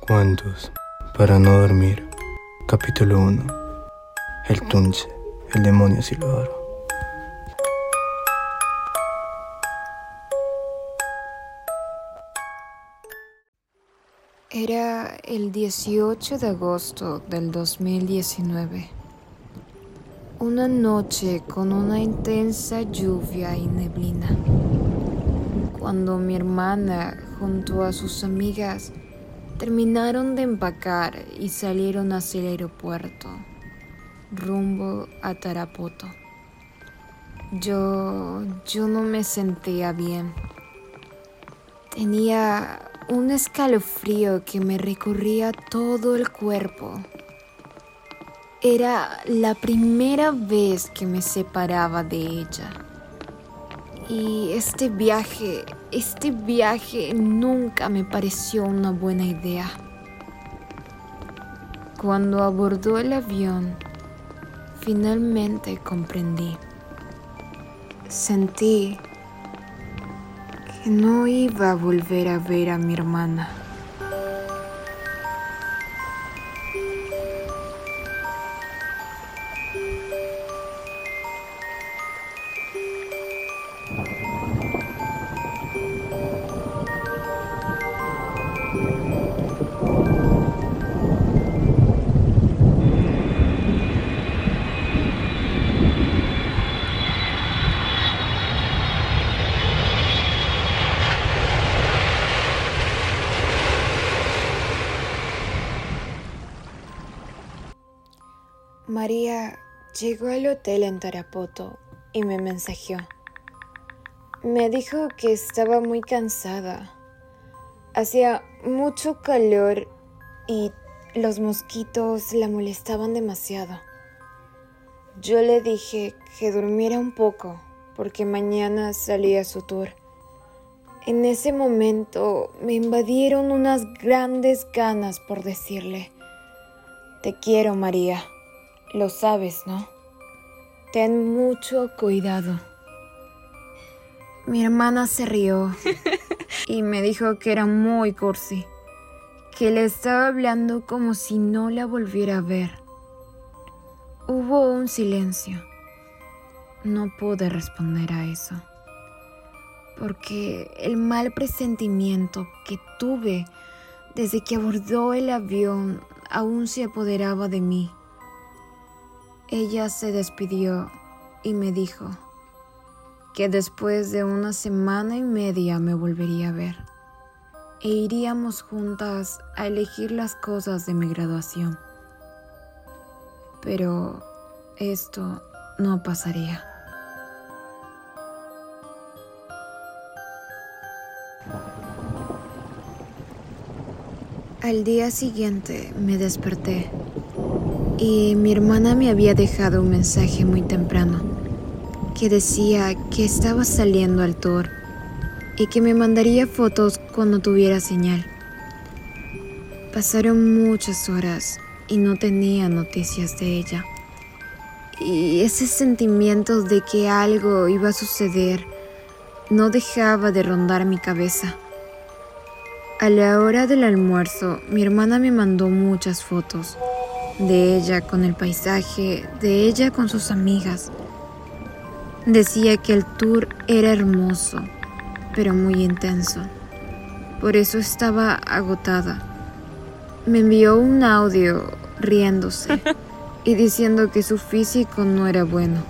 Cuentos para no dormir. Capítulo 1. El Tunche, el demonio silbador. Era el 18 de agosto del 2019. Una noche con una intensa lluvia y neblina. Cuando mi hermana junto a sus amigas terminaron de empacar y salieron hacia el aeropuerto, rumbo a Tarapoto. Yo, yo no me sentía bien. Tenía un escalofrío que me recorría todo el cuerpo. Era la primera vez que me separaba de ella. Y este viaje, este viaje nunca me pareció una buena idea. Cuando abordó el avión, finalmente comprendí. Sentí que no iba a volver a ver a mi hermana. María llegó al hotel en Tarapoto y me mensajeó. Me dijo que estaba muy cansada. Hacía mucho calor y los mosquitos la molestaban demasiado. Yo le dije que durmiera un poco porque mañana salía su tour. En ese momento me invadieron unas grandes ganas por decirle, te quiero María. Lo sabes, ¿no? Ten mucho cuidado. Mi hermana se rió y me dijo que era muy cursi, que le estaba hablando como si no la volviera a ver. Hubo un silencio. No pude responder a eso, porque el mal presentimiento que tuve desde que abordó el avión aún se apoderaba de mí. Ella se despidió y me dijo que después de una semana y media me volvería a ver e iríamos juntas a elegir las cosas de mi graduación. Pero esto no pasaría. Al día siguiente me desperté y mi hermana me había dejado un mensaje muy temprano que decía que estaba saliendo al tour y que me mandaría fotos cuando tuviera señal. Pasaron muchas horas y no tenía noticias de ella. Y ese sentimiento de que algo iba a suceder no dejaba de rondar mi cabeza. A la hora del almuerzo, mi hermana me mandó muchas fotos de ella con el paisaje, de ella con sus amigas. Decía que el tour era hermoso, pero muy intenso. Por eso estaba agotada. Me envió un audio riéndose y diciendo que su físico no era bueno,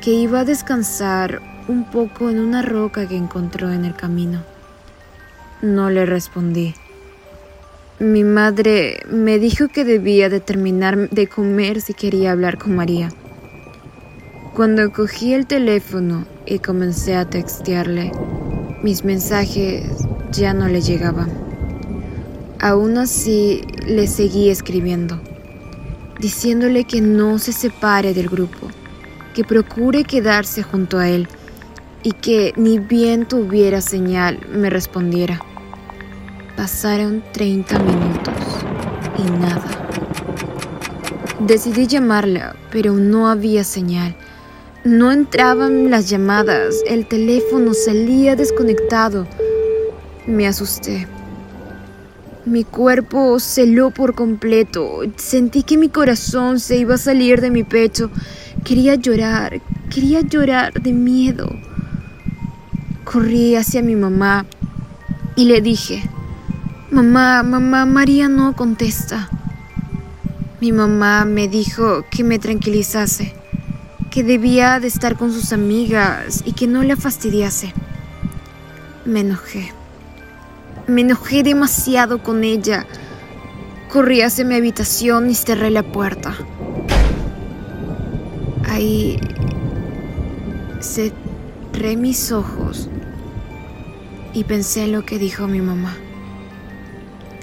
que iba a descansar un poco en una roca que encontró en el camino. No le respondí. Mi madre me dijo que debía de terminar de comer si quería hablar con María. Cuando cogí el teléfono y comencé a textearle, mis mensajes ya no le llegaban. Aún así, le seguí escribiendo, diciéndole que no se separe del grupo, que procure quedarse junto a él y que ni bien tuviera señal me respondiera. Pasaron 30 minutos y nada. Decidí llamarla, pero no había señal. No entraban las llamadas, el teléfono salía desconectado. Me asusté. Mi cuerpo se heló por completo. Sentí que mi corazón se iba a salir de mi pecho. Quería llorar, quería llorar de miedo. Corrí hacia mi mamá y le dije, Mamá, mamá, María no contesta. Mi mamá me dijo que me tranquilizase, que debía de estar con sus amigas y que no la fastidiase. Me enojé. Me enojé demasiado con ella. Corrí hacia mi habitación y cerré la puerta. Ahí cerré mis ojos y pensé en lo que dijo mi mamá.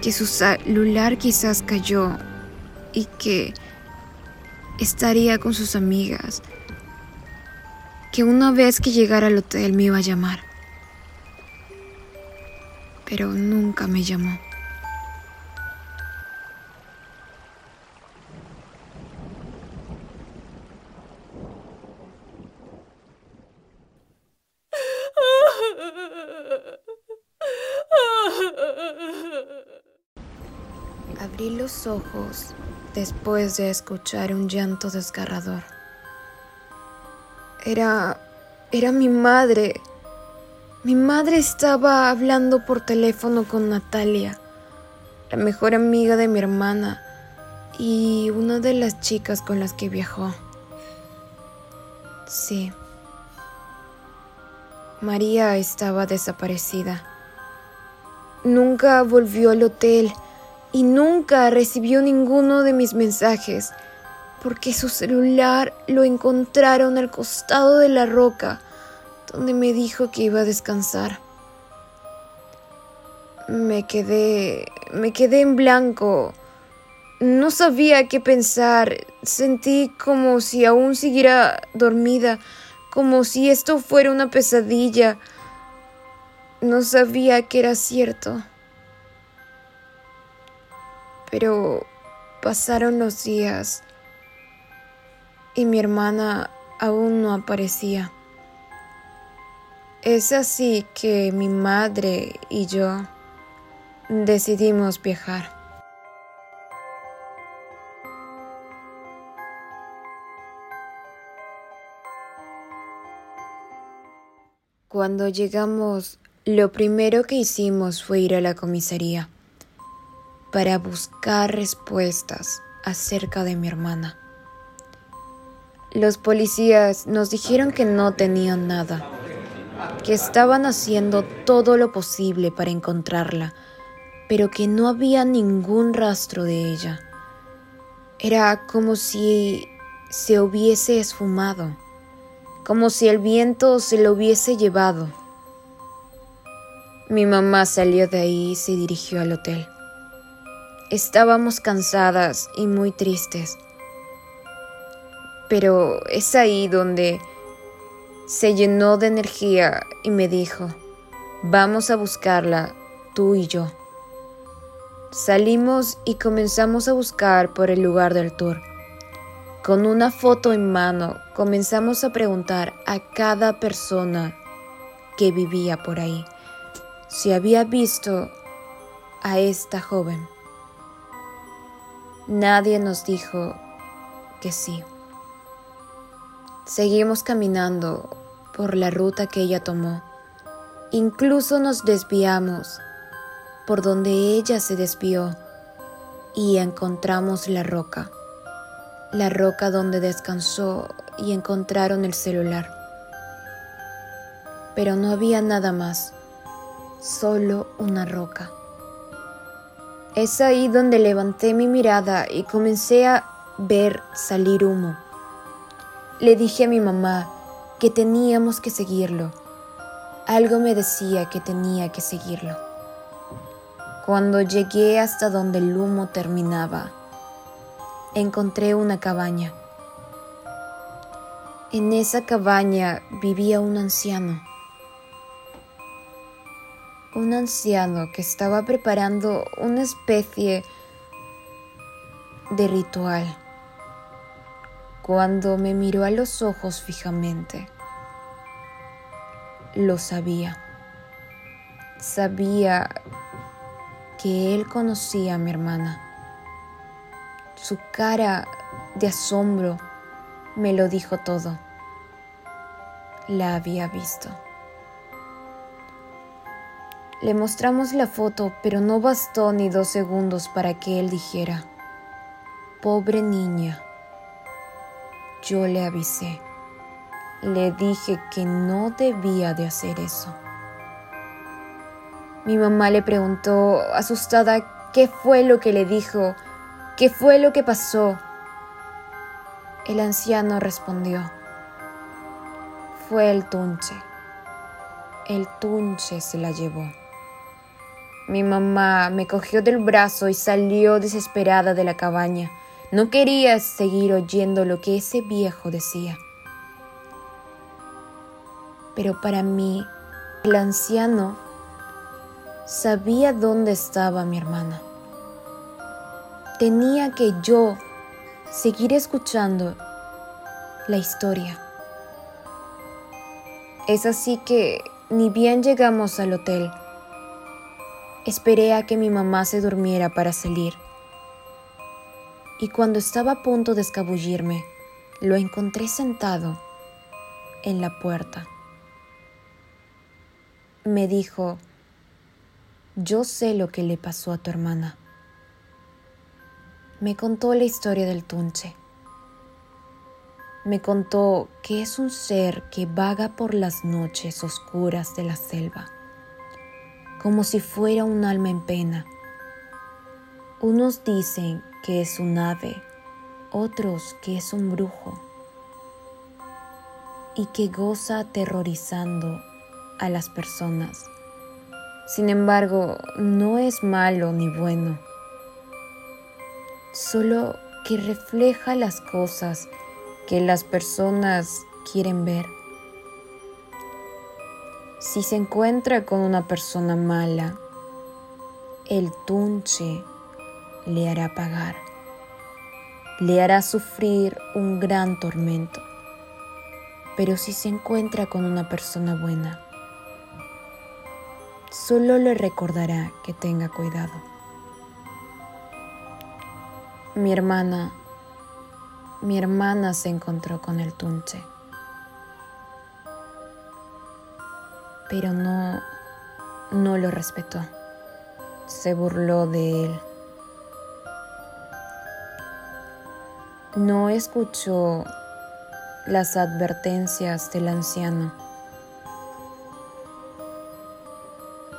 Que su celular quizás cayó y que estaría con sus amigas. Que una vez que llegara al hotel me iba a llamar. Pero nunca me llamó. Abrí los ojos después de escuchar un llanto desgarrador. Era... era mi madre. Mi madre estaba hablando por teléfono con Natalia, la mejor amiga de mi hermana y una de las chicas con las que viajó. Sí. María estaba desaparecida. Nunca volvió al hotel y nunca recibió ninguno de mis mensajes, porque su celular lo encontraron al costado de la roca donde me dijo que iba a descansar. Me quedé, me quedé en blanco. No sabía qué pensar. Sentí como si aún siguiera dormida, como si esto fuera una pesadilla. No sabía que era cierto. Pero pasaron los días y mi hermana aún no aparecía. Es así que mi madre y yo decidimos viajar. Cuando llegamos, lo primero que hicimos fue ir a la comisaría para buscar respuestas acerca de mi hermana. Los policías nos dijeron que no tenían nada, que estaban haciendo todo lo posible para encontrarla, pero que no había ningún rastro de ella. Era como si se hubiese esfumado, como si el viento se lo hubiese llevado. Mi mamá salió de ahí y se dirigió al hotel. Estábamos cansadas y muy tristes. Pero es ahí donde se llenó de energía y me dijo, vamos a buscarla, tú y yo. Salimos y comenzamos a buscar por el lugar del tour. Con una foto en mano comenzamos a preguntar a cada persona que vivía por ahí si había visto a esta joven. Nadie nos dijo que sí. Seguimos caminando por la ruta que ella tomó. Incluso nos desviamos por donde ella se desvió y encontramos la roca. La roca donde descansó y encontraron el celular. Pero no había nada más, solo una roca. Es ahí donde levanté mi mirada y comencé a ver salir humo. Le dije a mi mamá que teníamos que seguirlo. Algo me decía que tenía que seguirlo. Cuando llegué hasta donde el humo terminaba, encontré una cabaña. En esa cabaña vivía un anciano un anciano que estaba preparando una especie de ritual. Cuando me miró a los ojos fijamente, lo sabía. Sabía que él conocía a mi hermana. Su cara de asombro me lo dijo todo. La había visto. Le mostramos la foto, pero no bastó ni dos segundos para que él dijera, pobre niña. Yo le avisé. Le dije que no debía de hacer eso. Mi mamá le preguntó, asustada, qué fue lo que le dijo, qué fue lo que pasó. El anciano respondió, fue el tunche. El tunche se la llevó. Mi mamá me cogió del brazo y salió desesperada de la cabaña. No quería seguir oyendo lo que ese viejo decía. Pero para mí, el anciano sabía dónde estaba mi hermana. Tenía que yo seguir escuchando la historia. Es así que, ni bien llegamos al hotel, Esperé a que mi mamá se durmiera para salir. Y cuando estaba a punto de escabullirme, lo encontré sentado en la puerta. Me dijo, yo sé lo que le pasó a tu hermana. Me contó la historia del tunche. Me contó que es un ser que vaga por las noches oscuras de la selva como si fuera un alma en pena. Unos dicen que es un ave, otros que es un brujo y que goza aterrorizando a las personas. Sin embargo, no es malo ni bueno, solo que refleja las cosas que las personas quieren ver. Si se encuentra con una persona mala, el tunche le hará pagar, le hará sufrir un gran tormento. Pero si se encuentra con una persona buena, solo le recordará que tenga cuidado. Mi hermana, mi hermana se encontró con el tunche. pero no, no lo respetó. Se burló de él. No escuchó las advertencias del anciano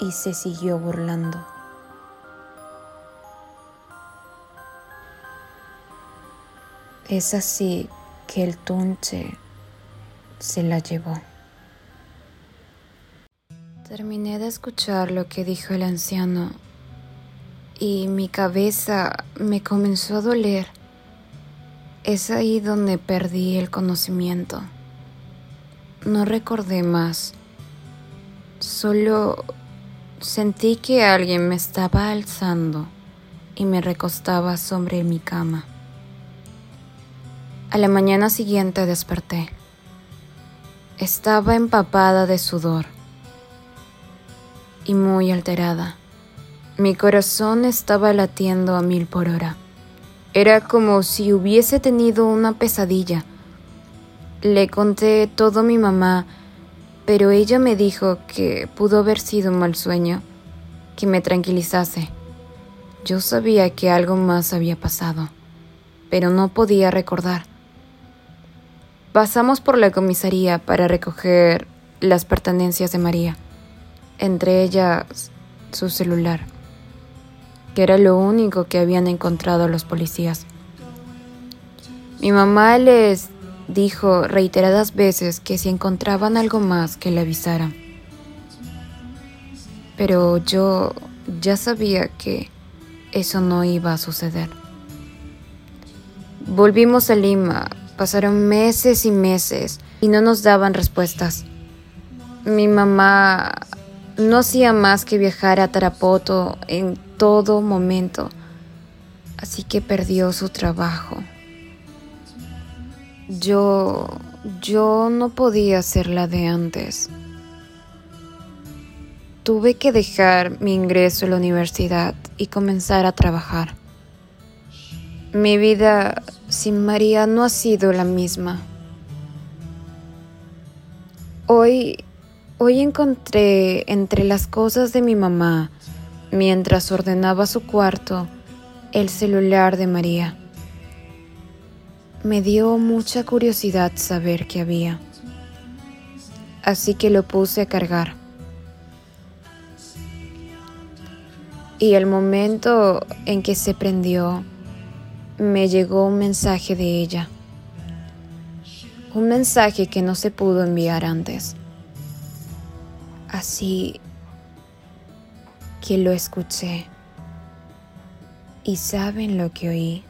y se siguió burlando. Es así que el tunche se la llevó. Terminé de escuchar lo que dijo el anciano y mi cabeza me comenzó a doler. Es ahí donde perdí el conocimiento. No recordé más. Solo sentí que alguien me estaba alzando y me recostaba sobre mi cama. A la mañana siguiente desperté. Estaba empapada de sudor y muy alterada. Mi corazón estaba latiendo a mil por hora. Era como si hubiese tenido una pesadilla. Le conté todo a mi mamá, pero ella me dijo que pudo haber sido un mal sueño, que me tranquilizase. Yo sabía que algo más había pasado, pero no podía recordar. Pasamos por la comisaría para recoger las pertenencias de María entre ellas su celular, que era lo único que habían encontrado los policías. Mi mamá les dijo reiteradas veces que si encontraban algo más que le avisaran. Pero yo ya sabía que eso no iba a suceder. Volvimos a Lima, pasaron meses y meses y no nos daban respuestas. Mi mamá no hacía más que viajar a Tarapoto en todo momento, así que perdió su trabajo. Yo, yo no podía ser la de antes. tuve que dejar mi ingreso a la universidad y comenzar a trabajar. Mi vida sin María no ha sido la misma. Hoy, hoy encontré entre las cosas de mi mamá, mientras ordenaba su cuarto, el celular de María. Me dio mucha curiosidad saber qué había, así que lo puse a cargar. Y el momento en que se prendió, me llegó un mensaje de ella. Un mensaje que no se pudo enviar antes. Así que lo escuché. ¿Y saben lo que oí?